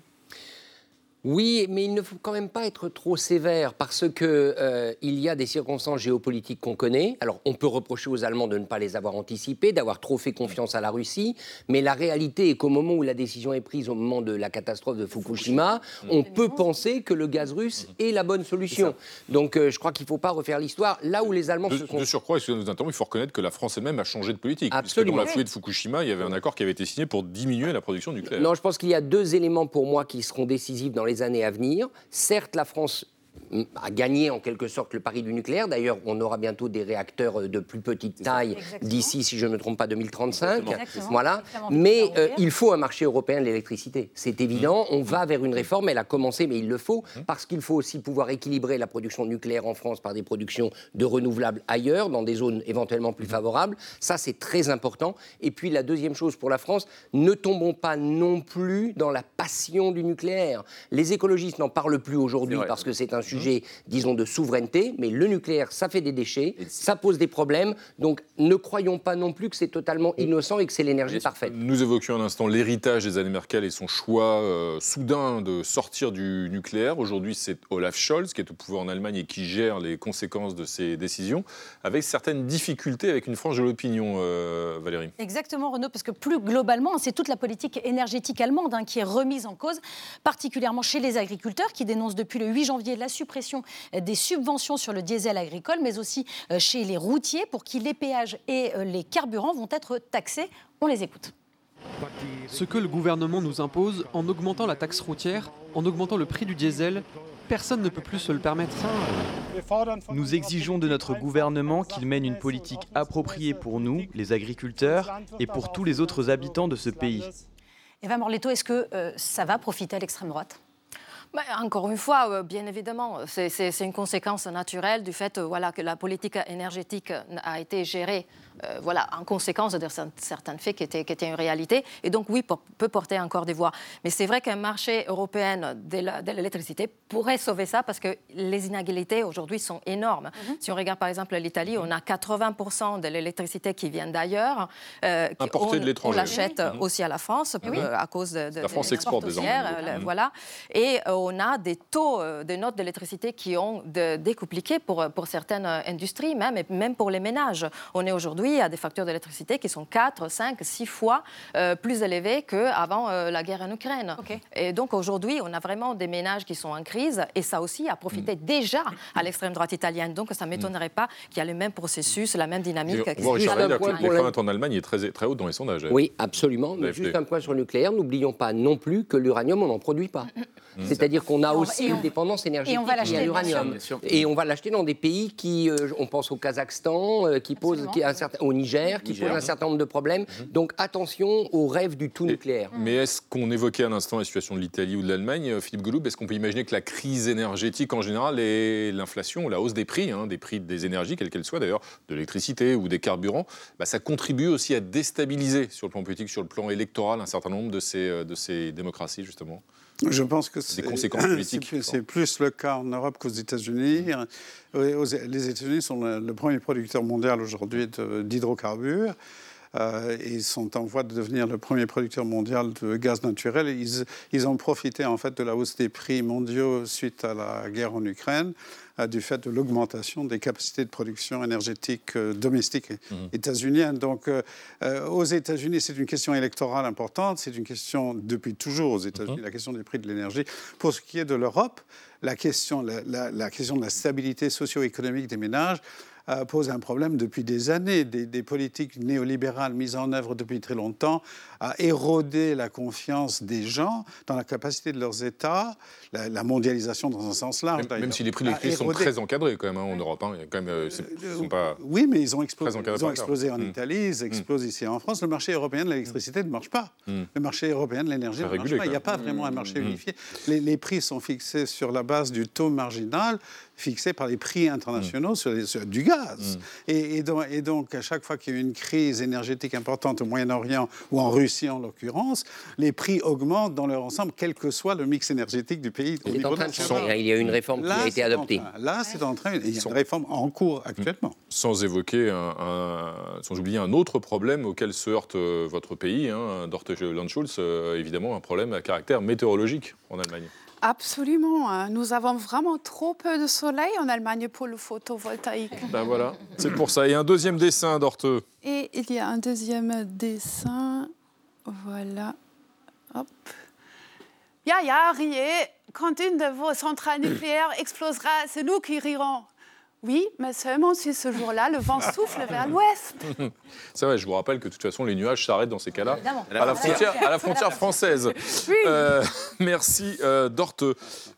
Oui, mais il ne faut quand même pas être trop sévère parce que euh, il y a des circonstances géopolitiques qu'on connaît. Alors, on peut reprocher aux Allemands de ne pas les avoir anticipées, d'avoir trop fait confiance à la Russie, mais la réalité est qu'au moment où la décision est prise, au moment de la catastrophe de Fukushima, on peut penser que le gaz russe est la bonne solution. Donc, euh, je crois qu'il ne faut pas refaire l'histoire. Là où les Allemands de, se sont... de surcroît, excusez-nous il faut reconnaître que la France elle-même a changé de politique. puisque Absolument. Dans la foulée de Fukushima, il y avait un accord qui avait été signé pour diminuer la production nucléaire. Non, je pense qu'il y a deux éléments pour moi qui seront décisifs dans les années à venir. Certes, la France a gagné en quelque sorte le pari du nucléaire. D'ailleurs, on aura bientôt des réacteurs euh, de plus petite taille d'ici, si je ne me trompe pas, 2035. Exactement. Voilà. Mais euh, il faut un marché européen de l'électricité. C'est évident. On va vers une réforme. Elle a commencé, mais il le faut parce qu'il faut aussi pouvoir équilibrer la production nucléaire en France par des productions de renouvelables ailleurs, dans des zones éventuellement plus favorables. Ça, c'est très important. Et puis la deuxième chose pour la France, ne tombons pas non plus dans la passion du nucléaire. Les écologistes n'en parlent plus aujourd'hui parce que c'est un sujet, disons, de souveraineté, mais le nucléaire, ça fait des déchets, ça pose des problèmes. Donc ne croyons pas non plus que c'est totalement innocent et que c'est l'énergie parfaite. Nous évoquions un instant l'héritage des années Merkel et son choix euh, soudain de sortir du nucléaire. Aujourd'hui, c'est Olaf Scholz qui est au pouvoir en Allemagne et qui gère les conséquences de ces décisions, avec certaines difficultés avec une frange de l'opinion, euh, Valérie. Exactement, Renaud, parce que plus globalement, c'est toute la politique énergétique allemande hein, qui est remise en cause, particulièrement chez les agriculteurs qui dénoncent depuis le 8 janvier la suppression des subventions sur le diesel agricole, mais aussi euh, chez les routiers pour qui les péages et euh, les carburants vont être taxés. On les écoute. Ce que le gouvernement nous impose en augmentant la taxe routière, en augmentant le prix du diesel, personne ne peut plus se le permettre. Nous exigeons de notre gouvernement qu'il mène une politique appropriée pour nous, les agriculteurs, et pour tous les autres habitants de ce pays. Eva Morletto, est-ce que euh, ça va profiter à l'extrême droite? Bah, encore une fois, euh, bien évidemment, c'est- une conséquence naturelle du fait euh, voilà, que la politique énergétique a été gérée euh, voilà, en conséquence de cer- certains faits qui étaient, qui étaient une réalité. Et donc, oui, pour- peut porter encore des voix. Mais c'est vrai qu'un marché européen de l'électricité pourrait sauver ça parce que les inégalités aujourd'hui sont énormes. Si on regarde par exemple l'Italie, on a 80% de l'électricité qui vient d'ailleurs. euh, Importée on- de l'étranger. On l'achète Mhm. aussi à la France euh, à cause de, de- La France des exporte désormais. euh, Mhm. voilà. Et euh, on a des taux euh, de notes d'électricité qui ont de- décupliqué pour, pour certaines industries, même, et même pour les ménages. On est aujourd'hui à des factures d'électricité qui sont 4, 5, 6 fois euh, plus élevées qu'avant euh, la guerre en Ukraine. Et donc aujourd'hui, on a vraiment des ménages qui sont en crise et ça aussi a profité Mhm. déjà à l'extrême droite italienne. Donc ça ne m'étonnerait pas qu'il y a le même processus, la même dynamique. Et qui on voit Richard en que Allemagne. l'écran en Allemagne est très, très haute dans les sondages. Oui, absolument. Mais juste un point sur le nucléaire, n'oublions pas non plus que l'uranium, on n'en produit pas. C'est-à-dire qu'on a aussi on- une dépendance énergétique et on va liée à l'acheter, l'uranium. Et on va l'acheter dans des pays qui, euh, on pense au Kazakhstan, euh, qui pose, Absolument. qui a un certain, au Niger, qui Niger. pose un certain nombre de problèmes. Mhm. Donc attention au rêve du tout nucléaire. Mais est-ce qu'on évoquait à l'instant la situation de l'Italie ou de l'Allemagne, euh, Philippe Goloub, est-ce qu'on peut imaginer que la crise énergétique en général et l'inflation, la hausse des prix, hein, des prix des énergies, quelles qu'elles soient d'ailleurs, de l'électricité ou des carburants, bah, ça contribue aussi à déstabiliser sur le plan politique, sur le plan électoral, un certain nombre de ces, euh, de ces démocraties justement? Je pense que c'est plus- le cas en Europe qu'aux États-Unis. Euh, Les États-Unis sont le, le premier producteur mondial aujourd'hui d'hydrocarbures. Euh, ils sont en voie de devenir le premier producteur mondial de gaz naturel. Ils, ils ont profité en fait de la hausse des prix mondiaux suite à la guerre en Ukraine, euh, du fait de l'augmentation des capacités de production énergétique euh, domestique états-unienne. Donc, euh, euh, aux États-Unis, c'est une question électorale importante. C'est une question depuis toujours aux États-Unis, la question des prix de l'énergie. Pour ce qui est de l'Europe, la question, la, la- la question de la stabilité socio-économique des ménages euh, pose un problème depuis des années. Des, des politiques néolibérales mises en œuvre depuis très longtemps a érodé la confiance des gens dans la capacité de leurs États, la, la mondialisation dans un sens large. Même, si les prix de l'électricité sont très encadrés quand même hein, en Europe. hein. Il y a quand même, euh, ils sont pas... Oui, mais ils ont explosé, ils ont explosé en Mm. Italie, ils explosent ici en France. Le marché européen de l'électricité ne marche pas. Mm. Le marché européen de l'énergie ne marche régulé, pas. Il n'y a pas vraiment un marché Mm. unifié. Les, les prix sont fixés sur la base du taux marginal fixé par les prix Mm. internationaux sur, les- sur du gaz. Et, et donc, et donc, à chaque fois qu'il y a une crise énergétique importante au Moyen-Orient ou en Russie en l'occurrence, les prix augmentent dans leur ensemble, quel que soit le mix énergétique du pays. au Il est niveau en train de. Il y a une réforme qui Là, a été adoptée. train- Là, c'est en train. Il y a une réforme en cours actuellement. Sans évoquer, un, un- sans oublier un autre problème auquel se heurte euh, votre pays, hein, Dorte Landschulz, euh, évidemment un problème à caractère météorologique en Allemagne. Absolument. Hein. Nous avons vraiment trop peu de soleil en Allemagne pour le photovoltaïque. Ben voilà, c'est pour ça. Et un deuxième dessin, Dorteux. Et il y a un deuxième dessin. Voilà. Hop. Ya, ya, riez. Quand une de vos centrales nucléaires explosera, c'est nous qui rirons. Oui, mais seulement si ce jour-là, le vent souffle vers l'ouest. C'est vrai, je vous rappelle que de toute façon, les nuages s'arrêtent dans ces cas-là à la frontière, à la frontière française. Oui. Euh, merci, euh, Dorte.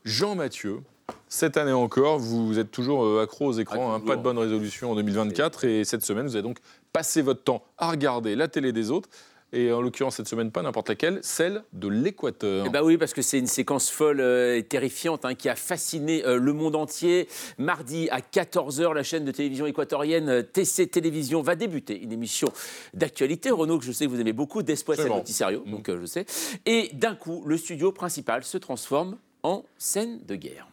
Jean-Mathieu, cette année encore, vous êtes toujours euh, accro aux écrans, ah, hein, pas de bonne résolution en 2024. Et cette semaine, vous avez donc passé votre temps à regarder la télé des autres et en l'occurrence cette semaine pas n'importe laquelle, celle de l'Équateur. Eh ben oui, parce que c'est une séquence folle euh, et terrifiante hein, qui a fasciné euh, le monde entier. Mardi à 14h, la chaîne de télévision équatorienne euh, TC Télévision va débuter une émission d'actualité. Renaud, que je sais que vous aimez beaucoup, d'Espoir Noticiario, mmh. donc je sais. Et d'un coup, le studio principal se transforme en scène de guerre.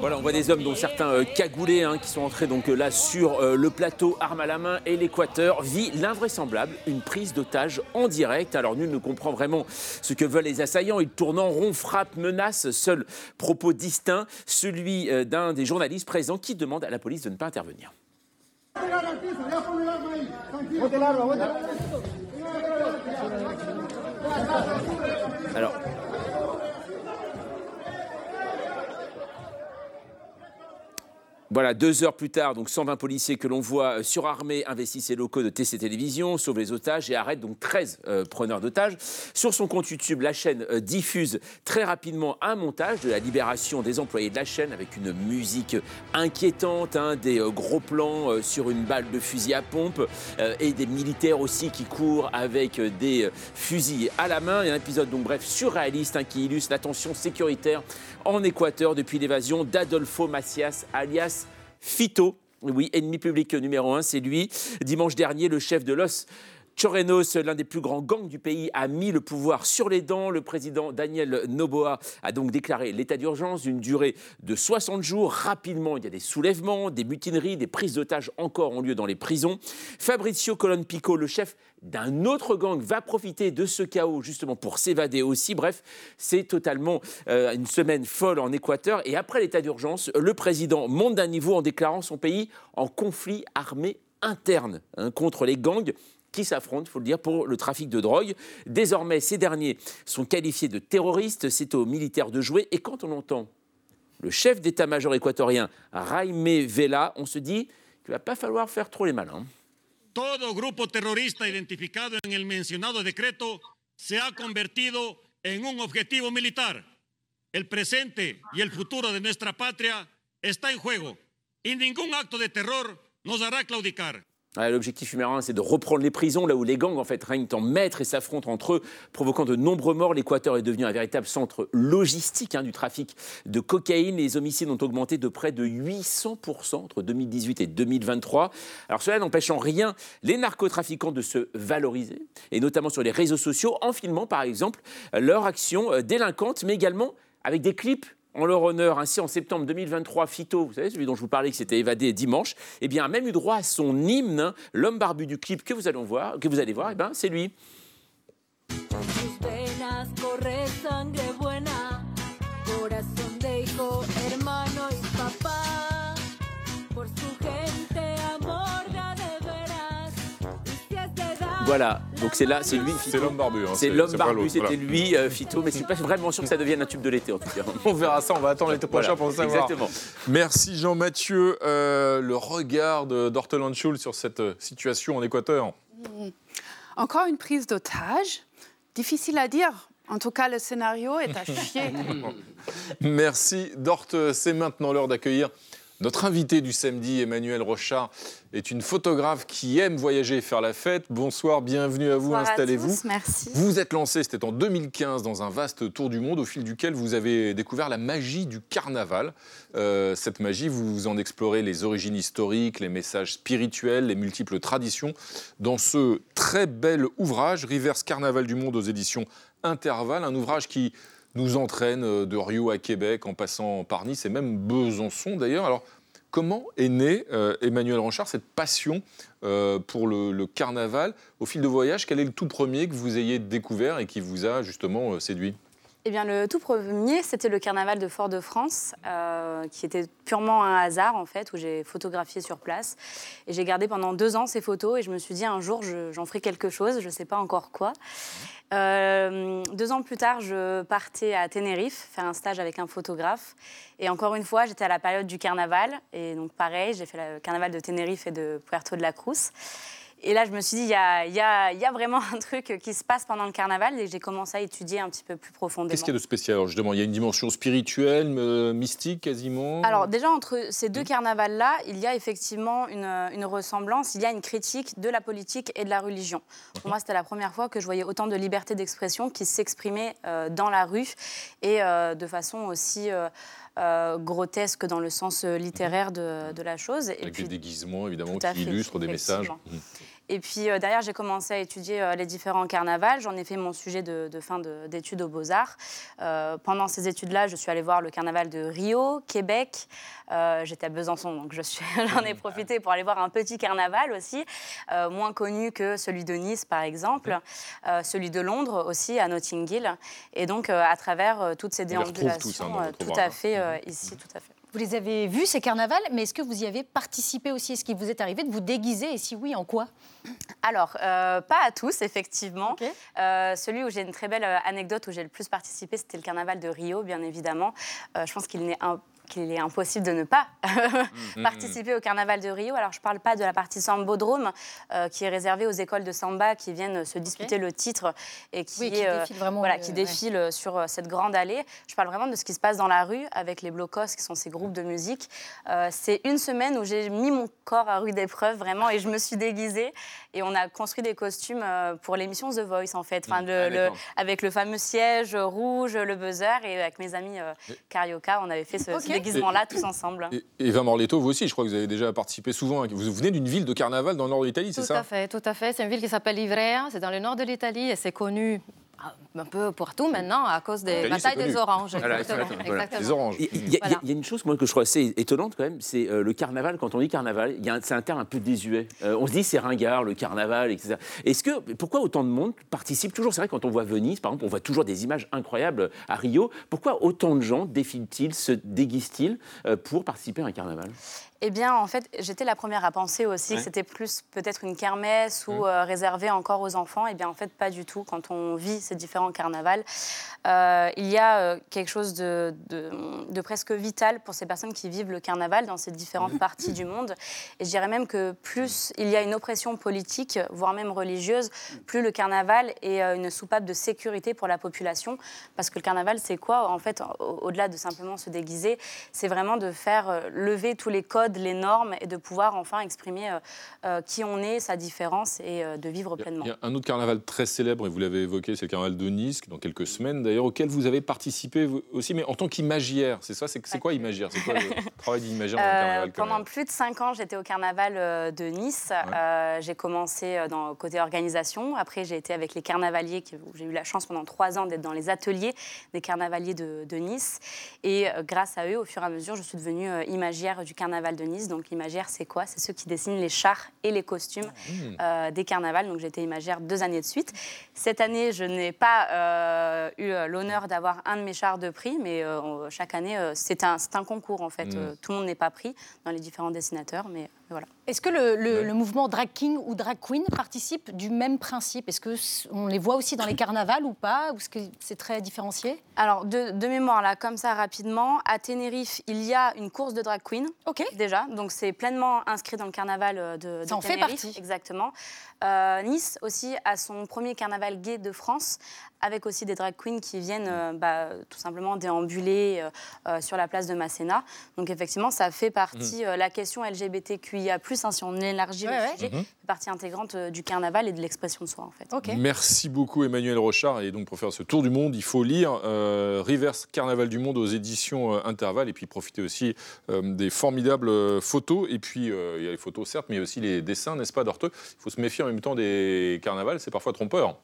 Voilà, on voit des hommes, dont certains euh, cagoulés, hein, qui sont entrés donc euh, là sur euh, le plateau, arme à la main, et l'Équateur vit l'invraisemblable, une prise d'otage en direct. Alors nul ne comprend vraiment ce que veulent les assaillants. Ils tournent en rond, frappent, menacent. Seul propos distinct, celui d'un des journalistes présents qui demande à la police de ne pas intervenir. Alors, Voilà, deux heures plus tard, donc 120 policiers que l'on voit euh, surarmés investissent les locaux de TC Télévision, sauvent les otages et arrêtent donc 13 euh, preneurs d'otages. Sur son compte YouTube, la chaîne euh, diffuse très rapidement un montage de la libération des employés de la chaîne avec une musique inquiétante, hein, des gros plans sur une balle de fusil à pompe et des militaires aussi qui courent avec des fusils à la main. Et un épisode donc bref surréaliste hein, qui illustre la tension sécuritaire en Équateur depuis l'évasion d'Adolfo Macias alias Fito. Oui, ennemi public numéro un, c'est lui. Dimanche dernier, le chef de l'OS Chorenos, l'un des plus grands gangs du pays, a mis le pouvoir sur les dents. Le président Daniel Noboa a donc déclaré l'état d'urgence d'une durée de 60 jours. Rapidement, il y a des soulèvements, des mutineries, des prises d'otages encore ont lieu dans les prisons. Fabrizio Colon-Pico, le chef d'un autre gang, va profiter de ce chaos justement pour s'évader aussi. Bref, c'est totalement euh, une semaine folle en Équateur. Et après l'état d'urgence, le président monte d'un niveau en déclarant son pays en conflit armé interne hein, contre les gangs qui s'affrontent, il faut le dire, pour le trafic de drogue. Désormais, ces derniers sont qualifiés de terroristes, c'est aux militaires de jouer. Et quand on entend le chef d'état-major équatorien, Jaime Vela, on se dit qu'il ne va pas falloir faire trop les malins. Todo grupo terrorista identificado en el mencionado decreto se ha convertido en un objetivo militar. El presente y el futuro de nuestra patria está en juego y ningún acto de terror nos hará claudicar. L'objectif numéro un, c'est de reprendre les prisons, là où les gangs en fait règnent en maître et s'affrontent entre eux, provoquant de nombreux morts. L'Équateur est devenu un véritable centre logistique hein, du trafic de cocaïne. Les homicides ont augmenté de près de 800% entre 2018 et 2023. Alors cela n'empêche en rien les narcotrafiquants de se valoriser, et notamment sur les réseaux sociaux, en filmant par exemple leur action euh, délinquante, mais également avec des clips en leur honneur. Ainsi, en septembre 2023, Fito, vous savez, celui dont je vous parlais, qui s'était évadé dimanche, eh bien, a même eu droit à son hymne, l'homme barbu du clip que vous allez voir, voir, eh ben, c'est lui. Voilà, donc c'est là, c'est lui. C'est l'homme barbu. Hein, c'est l'homme barbu, c'était lui, euh, Fito, mais je suis pas vraiment sûr que ça devienne un tube de l'été en tout cas. on verra ça, on va attendre l'été prochain pour savoir. Exactement. Merci Jean-Mathieu. Euh, le regard d'Orteland Schulz sur cette euh, situation en Équateur. Hmm. Encore une prise d'otage. Difficile à dire. En tout cas, le scénario est à chier. Merci Dort. C'est maintenant l'heure d'accueillir notre invité du samedi, Emmanuel Rochard, est une photographe qui aime voyager et faire la fête. Bonsoir, bienvenue à vous, installez-vous. Merci. Vous vous êtes lancé, c'était en 2015, dans un vaste tour du monde au fil duquel vous avez découvert la magie du carnaval. Euh, cette magie, vous en explorez les origines historiques, les messages spirituels, les multiples traditions. Dans ce très bel ouvrage, Rivers Carnaval du Monde aux éditions Intervalle, un ouvrage qui nous entraîne de Rio à Québec en passant par Nice et même Besançon d'ailleurs. Alors, comment est né Emmanuel Ranchard cette passion pour le, carnaval au fil de voyage? Quel est le tout premier que vous ayez découvert et qui vous a justement séduit? Eh bien, le tout premier, c'était le carnaval de Fort-de-France, euh, qui était purement un hasard, en fait, où j'ai photographié sur place. Et j'ai gardé pendant deux ans ces photos et je me suis dit, un jour, j'en ferai quelque chose, je ne sais pas encore quoi. Euh, deux ans plus tard, je partais à Tenerife faire un stage avec un photographe. Et encore une fois, j'étais à la période du carnaval. Et donc, pareil, j'ai fait le carnaval de Tenerife et de Puerto de la Cruz. Et là, je me suis dit, il y a, vraiment un truc qui se passe pendant le carnaval et j'ai commencé à étudier un petit peu plus profondément. Qu'est-ce qu'il y a de spécial Alors, justement, il y a une dimension spirituelle, euh, mystique quasiment? Alors, déjà, entre ces deux carnavals-là, il y a effectivement une, ressemblance, il y a une critique de la politique et de la religion. Pour moi, c'était la première fois que je voyais autant de liberté d'expression qui s'exprimait euh, dans la rue et euh, de façon aussi... grotesque dans le sens littéraire de, la chose. Avec des déguisements, évidemment, qui illustrent des messages. Et puis euh, derrière, j'ai commencé à étudier euh, les différents carnavals. J'en ai fait mon sujet de, fin d'études aux Beaux-Arts. Euh, pendant ces études-là, je suis allée voir le carnaval de Rio, Québec. J'étais à Besançon, donc j'en ai profité pour aller voir un petit carnaval aussi, moins connu que celui de Nice, par exemple, celui de Londres aussi, à Notting Hill. Et donc, à travers toutes ces déambulations, tout à fait, ici, tout à fait. Vous les avez vus, ces carnavals, mais est-ce que vous y avez participé aussi? Est-ce qu'il vous est arrivé de vous déguiser? Et si oui, en quoi? Alors, euh, pas à tous, effectivement. Euh, celui où j'ai une très belle euh, anecdote, où j'ai le plus participé, c'était le carnaval de Rio, bien évidemment. je pense qu'il n'est un qu'il est impossible de ne pas mhm. participer au carnaval de Rio. Alors, je ne parle pas de la partie sambodrome euh, qui est réservée aux écoles de samba qui viennent se disputer le titre et qui, défile, vraiment voilà, qui défile sur euh, cette grande allée. Je parle vraiment de ce qui se passe dans la rue avec les blocos, qui sont ces groupes de musique. Euh, c'est une semaine où j'ai mis mon corps à rude épreuve, vraiment, et je me suis déguisée. Et on a construit des costumes pour l'émission The Voice, en fait, enfin, ah, le, avec le fameux siège rouge, le buzzer, et avec mes amis Carioca, on avait fait ce, déguisement-là tous ensemble. Et, Eva Morletto, vous aussi, je crois que vous avez déjà participé souvent. Vous venez d'une ville de carnaval dans le nord de l'Italie, c'est ça Tout à fait, tout à fait. C'est une ville qui s'appelle Ivrea, c'est dans le nord de l'Italie et c'est connu un peu partout maintenant à cause des batailles des oranges. Les oranges. Il y, a, une chose moi, que je trouve assez étonnante quand même, c'est euh, le carnaval. Quand on dit carnaval, c'est un terme un peu désuet. Euh, on se dit c'est ringard, le carnaval, etc. Est-ce que, pourquoi autant de monde participe toujours? C'est vrai, quand on voit Venise, par exemple, on voit toujours des images incroyables à Rio. Pourquoi autant de gens défilent-ils, se déguisent-ils euh, pour participer à un carnaval? Eh bien, en fait, j'étais la première à penser aussi que c'était plus peut-être une kermesse ou euh, réservée encore aux enfants. Eh bien, en fait, pas du tout. Quand on vit ces différents carnavals, euh, il y a euh, quelque chose de, de, presque vital pour ces personnes qui vivent le carnaval dans ces différentes parties du monde. Et je dirais même que plus il y a une oppression politique, voire même religieuse, plus le carnaval est une soupape de sécurité pour la population. Parce que le carnaval, c'est quoi? En fait, au-delà de simplement se déguiser, c'est vraiment de faire lever tous les codes les normes et de pouvoir enfin exprimer euh, euh, qui on est, sa différence et euh, de vivre pleinement. Il y a un autre carnaval très célèbre, et vous l'avez évoqué, c'est le carnaval de Nice, dans quelques semaines d'ailleurs, auquel vous avez participé aussi, mais en tant qu'imagière. C'est ça C'est quoi imagière C'est quoi le travail d'imagière dans le carnaval Pendant plus de cinq ans, j'étais au carnaval de Nice. j'ai commencé dans côté organisation. Après, j'ai été avec les carnavaliers, j'ai eu la chance pendant trois ans d'être dans les ateliers des carnavaliers de, de Nice. Et grâce à eux, au fur et à mesure, je suis devenue imagière du carnaval de Nice. Donc l'imagère, c'est quoi? C'est ceux qui dessinent les chars et les costumes mmh. euh, des carnavals. Donc j'étais imagère deux années de suite. Cette année, je n'ai pas euh, eu euh, l'honneur d'avoir un de mes chars de prix, mais chaque année, c'est un, un, concours en fait. Mmh. tout le monde n'est pas pris dans les différents dessinateurs, mais voilà. Est-ce que le, mouvement drag king ou drag queen participe du même principe? Est-ce qu'on les voit aussi dans les carnavals ou pas? Ou est-ce que c'est très différencié? Alors, de, mémoire, là, comme ça, rapidement, à Tenerife, il y a une course de drag queen. OK. Déjà. Donc, c'est pleinement inscrit dans le carnaval euh, de, de ça en fait partie. Exactement. Euh, nice aussi a son premier carnaval gay de France, avec aussi des drag queens qui viennent euh, bah, tout simplement déambuler sur la place de Masséna. Donc effectivement, ça fait partie, mmh. la question LGBTQIA+, hein, si on élargit le sujet, mmh. partie intégrante du carnaval et de l'expression de soi en fait. Merci beaucoup Emmanuel Rochard. Et donc pour faire ce tour du monde, il faut lire Rivers Carnaval du Monde aux éditions Interval et puis profiter aussi des formidables photos. Et puis il y a les photos certes, mais aussi les dessins, n'est-ce pas, d'Orteux Il faut se méfier en même temps des carnavals, c'est parfois trompeur.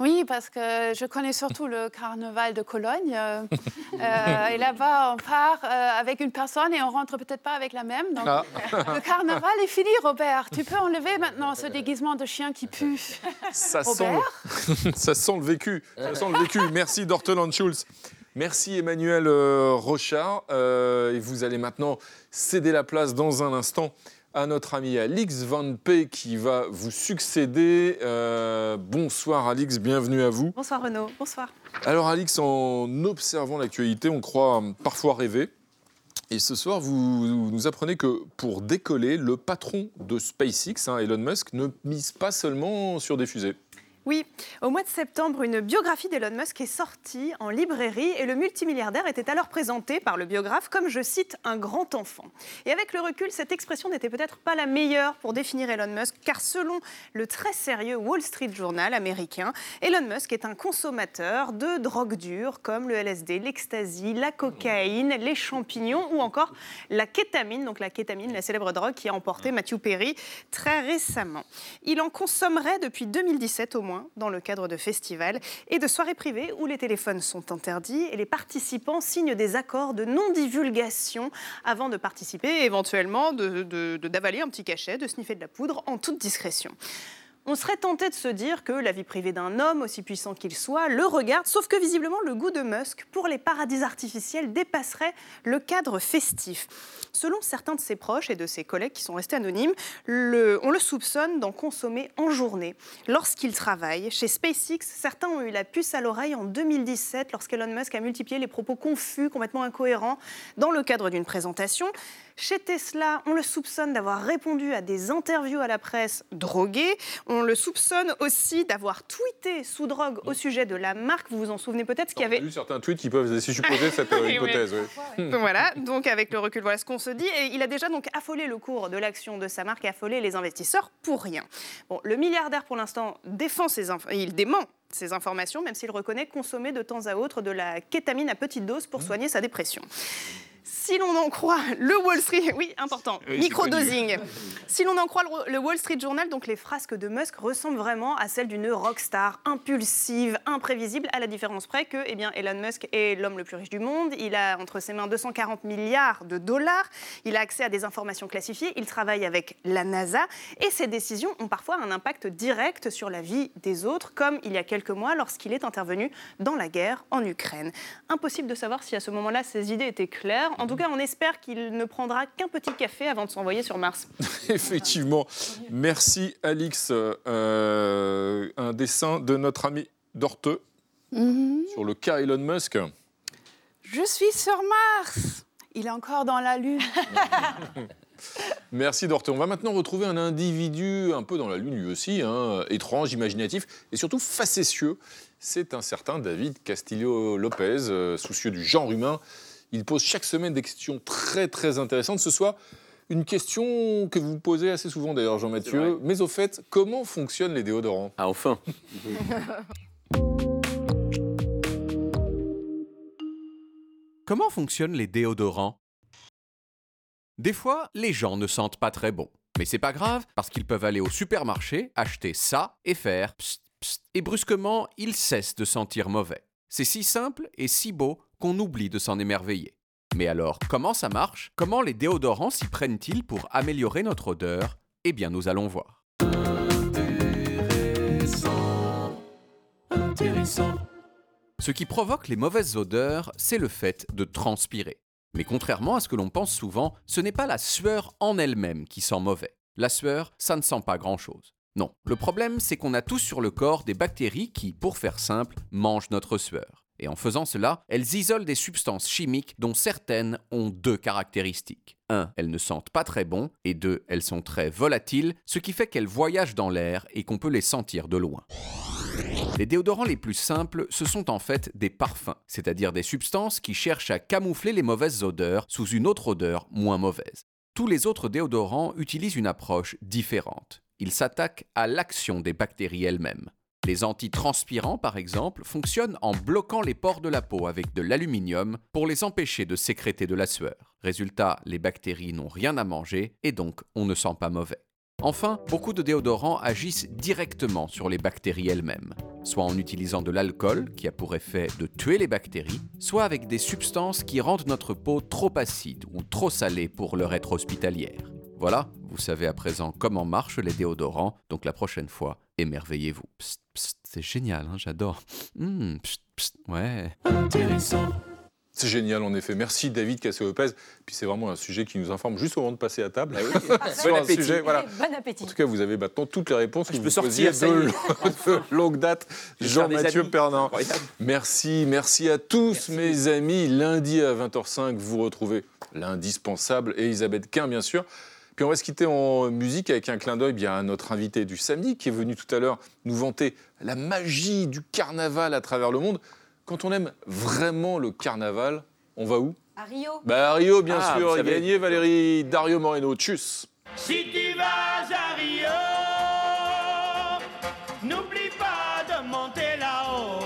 Oui, parce que je connais surtout le carnaval de Cologne. Euh, euh, et là-bas, on part euh, avec une personne et on rentre peut-être pas avec la même. Donc, ah. le carnaval est fini, Robert. Tu peux enlever maintenant ce déguisement de chien qui pue. Ça, sent le... Ça sent le vécu. Ça sent le vécu. Merci, Dorteland Schulz. Merci Emmanuel Rochard. et vous allez maintenant céder la place dans un instant à notre ami Alix Van P qui va vous succéder. Euh, bonsoir Alix, bienvenue à vous. Bonsoir Renaud, bonsoir. Alors Alix, en observant l'actualité, on croit parfois rêver. Et ce soir, vous nous apprenez que pour décoller, le patron de SpaceX, hein, Elon Musk, ne mise pas seulement sur des fusées. Oui, au mois de septembre, une biographie d'Elon Musk est sortie en librairie et le multimilliardaire était alors présenté par le biographe comme, je cite, un grand enfant. Et avec le recul, cette expression n'était peut-être pas la meilleure pour définir Elon Musk, car selon le très sérieux Wall Street Journal américain, Elon Musk est un consommateur de drogues dures comme le LSD, l'ecstasy, la cocaïne, les champignons ou encore la kétamine, donc la kétamine, la célèbre drogue qui a emporté Matthew Perry très récemment. Il en consommerait depuis 2017 au moins dans le cadre de festivals et de soirées privées où les téléphones sont interdits et les participants signent des accords de non-divulgation avant de participer et éventuellement d'avaler un petit cachet, de sniffer de la poudre en toute discrétion. On serait tenté de se dire que la vie privée d'un homme, aussi puissant qu'il soit, le regarde, sauf que visiblement le goût de Musk pour les paradis artificiels dépasserait le cadre festif. Selon certains de ses proches et de ses collègues qui sont restés anonymes, on le soupçonne d'en consommer en journée. Lorsqu'il travaille chez SpaceX, certains ont eu la puce à l'oreille en 2017 lorsqu'Elon Musk a multiplié les propos confus, complètement incohérents, dans le cadre d'une présentation. Chez Tesla, on le soupçonne d'avoir répondu à des interviews à la presse droguées. On le soupçonne aussi d'avoir tweeté sous drogue au sujet de la marque. Vous vous en souvenez peut-être ce qu'il y avait. vu certains tweets qui peuvent laisser supposer cette euh, hypothèse. Donc voilà, donc avec le recul, voilà ce qu'on se dit. Et il a déjà donc affolé le cours de l'action de sa marque et affolé les investisseurs pour rien. Bon, le milliardaire pour l'instant défend ses il dément ces informations, même s'il reconnaît consommer de temps à autre de la kétamine à petite dose pour mmh. soigner sa dépression. Si l'on en croit le Wall Street, oui, important, microdosing. Si l'on en croit le Wall Street Journal, donc les frasques de Musk ressemblent vraiment à celles d'une rockstar impulsive, imprévisible, à la différence près que eh bien, Elon Musk est l'homme le plus riche du monde. Il a entre ses mains 240 milliards de dollars. Il a accès à des informations classifiées. Il travaille avec la NASA. Et ses décisions ont parfois un impact direct sur la vie des autres, comme il y a quelques mois lorsqu'il est intervenu dans la guerre en Ukraine. Impossible de savoir si à ce moment-là ses idées étaient claires. En tout cas, on espère qu'il ne prendra qu'un petit café avant de s'envoyer sur Mars. Effectivement. Merci, Alix. Euh, un dessin de notre ami Dorte mhm. sur le cas Elon Musk. Je suis sur Mars. Il est encore dans la Lune. Merci Dorte. On va maintenant retrouver un individu un peu dans la lune lui aussi, hein, étrange, imaginatif et surtout facétieux. C'est un certain David Castillo-Lopez, euh, soucieux du genre humain. Il pose chaque semaine des questions très très intéressantes. Ce soit une question que vous posez assez souvent d'ailleurs, Jean-Mathieu. Mais au fait, comment fonctionnent les déodorants? Ah, enfin Comment fonctionnent les déodorants? Des fois, les gens ne sentent pas très bon. Mais c'est pas grave, parce qu'ils peuvent aller au supermarché, acheter ça et faire psst, psst, et brusquement, ils cessent de sentir mauvais. C'est si simple et si beau qu'on oublie de s'en émerveiller. Mais alors, comment ça marche? Comment les déodorants s'y prennent-ils pour améliorer notre odeur? Eh bien, nous allons voir. Intéressant. Intéressant. Ce qui provoque les mauvaises odeurs, c'est le fait de transpirer. Mais contrairement à ce que l'on pense souvent, ce n'est pas la sueur en elle-même qui sent mauvais. La sueur, ça ne sent pas grand-chose. Non, le problème, c'est qu'on a tous sur le corps des bactéries qui, pour faire simple, mangent notre sueur. Et en faisant cela, elles isolent des substances chimiques dont certaines ont deux caractéristiques. 1. Elles ne sentent pas très bon, et 2. Elles sont très volatiles, ce qui fait qu'elles voyagent dans l'air et qu'on peut les sentir de loin. Les déodorants les plus simples, ce sont en fait des parfums, c'est-à-dire des substances qui cherchent à camoufler les mauvaises odeurs sous une autre odeur moins mauvaise. Tous les autres déodorants utilisent une approche différente. Ils s'attaquent à l'action des bactéries elles-mêmes. Les antitranspirants, par exemple, fonctionnent en bloquant les pores de la peau avec de l'aluminium pour les empêcher de sécréter de la sueur. Résultat, les bactéries n'ont rien à manger et donc on ne sent pas mauvais. Enfin, beaucoup de déodorants agissent directement sur les bactéries elles-mêmes. soit en utilisant de l'alcool, qui a pour effet de tuer les bactéries, soit avec des substances qui rendent notre peau trop acide ou trop salée pour leur être hospitalière. Voilà, vous savez à présent comment marchent les déodorants, donc la prochaine fois, émerveillez-vous. c'est génial, hein, j'adore. Mmh, ouais. Intéressant. C'est génial, en effet. Merci David Cassé-Lopez. Puis c'est vraiment un sujet qui nous informe juste au moment de passer à table. Ah Sur un sujet, voilà. Bon appétit. En tout cas, vous avez maintenant toutes les réponses. Je peux sortir, de, de, longue date. Jean-Mathieu Pernin. Merci, merci à tous mes amis. Lundi à 20h05, vous retrouvez l'indispensable Elisabeth Quint, bien sûr. Puis on va se quitter en musique avec un clin d'œil bien à notre invité du samedi qui est venu tout à l'heure nous vanter la magie du carnaval à travers le monde. Quand on aime vraiment le carnaval, on va où? À Rio. Bah à Rio, bien ah, sûr. Gagné Valérie Dario Moreno. Tchuss. Si tu vas à Rio, n'oublie pas de monter là-haut.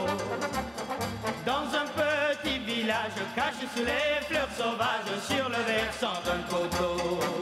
Dans un petit village caché sous les fleurs sauvages sur le versant d'un coteau.